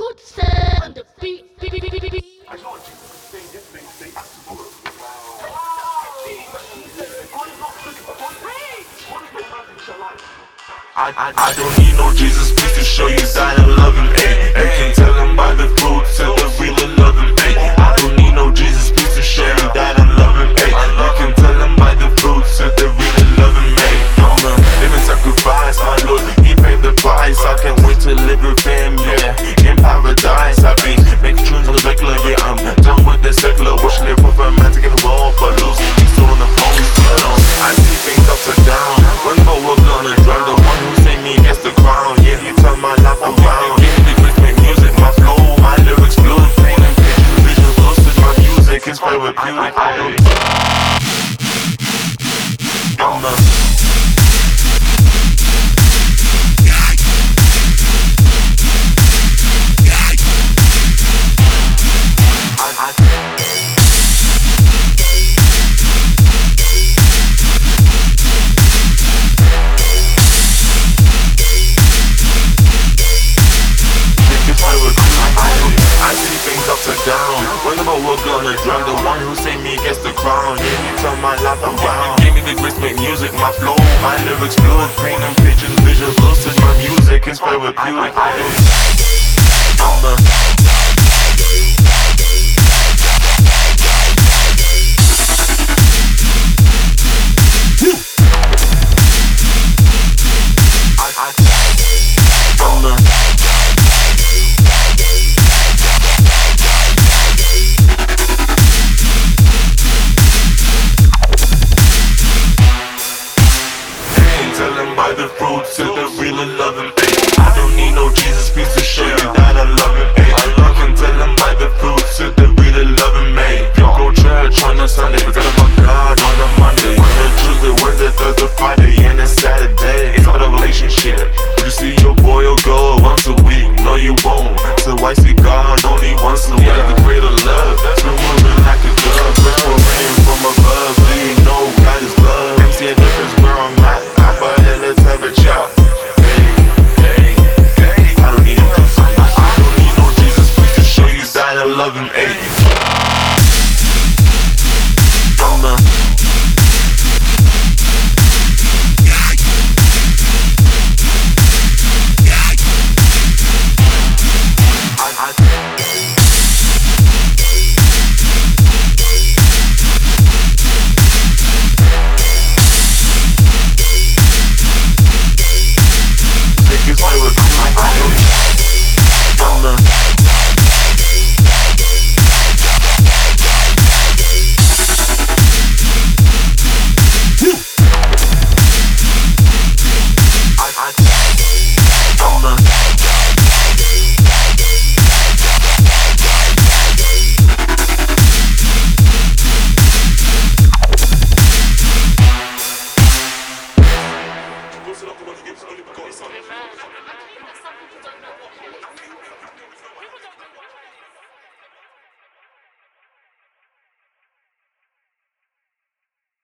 could stand on the beat. beat, beat, beat, beat, beat. I, I, I don't need no Jesus inspired with about we're gonna drown, the one who say me gets the crown. Yeah, you turn my life around. Give me the grits, make music, my flow, my lyrics flow. Paint and visions, close to my music, inspired with beauty. I'm a I, I, by the fruits if they really love him. Hey, I don't need no Jesus Christ to show you that I love him. Hey, I love him. Tell them by the fruits if they really love him. Hey, you go church on a Sunday, forget about God on a Monday. Monday, Tuesday, Wednesday, Thursday, Friday, and it's Saturday. It's not a relationship. You see your boy will go once a week. No, you won't. So I see God only once a week. Gibson,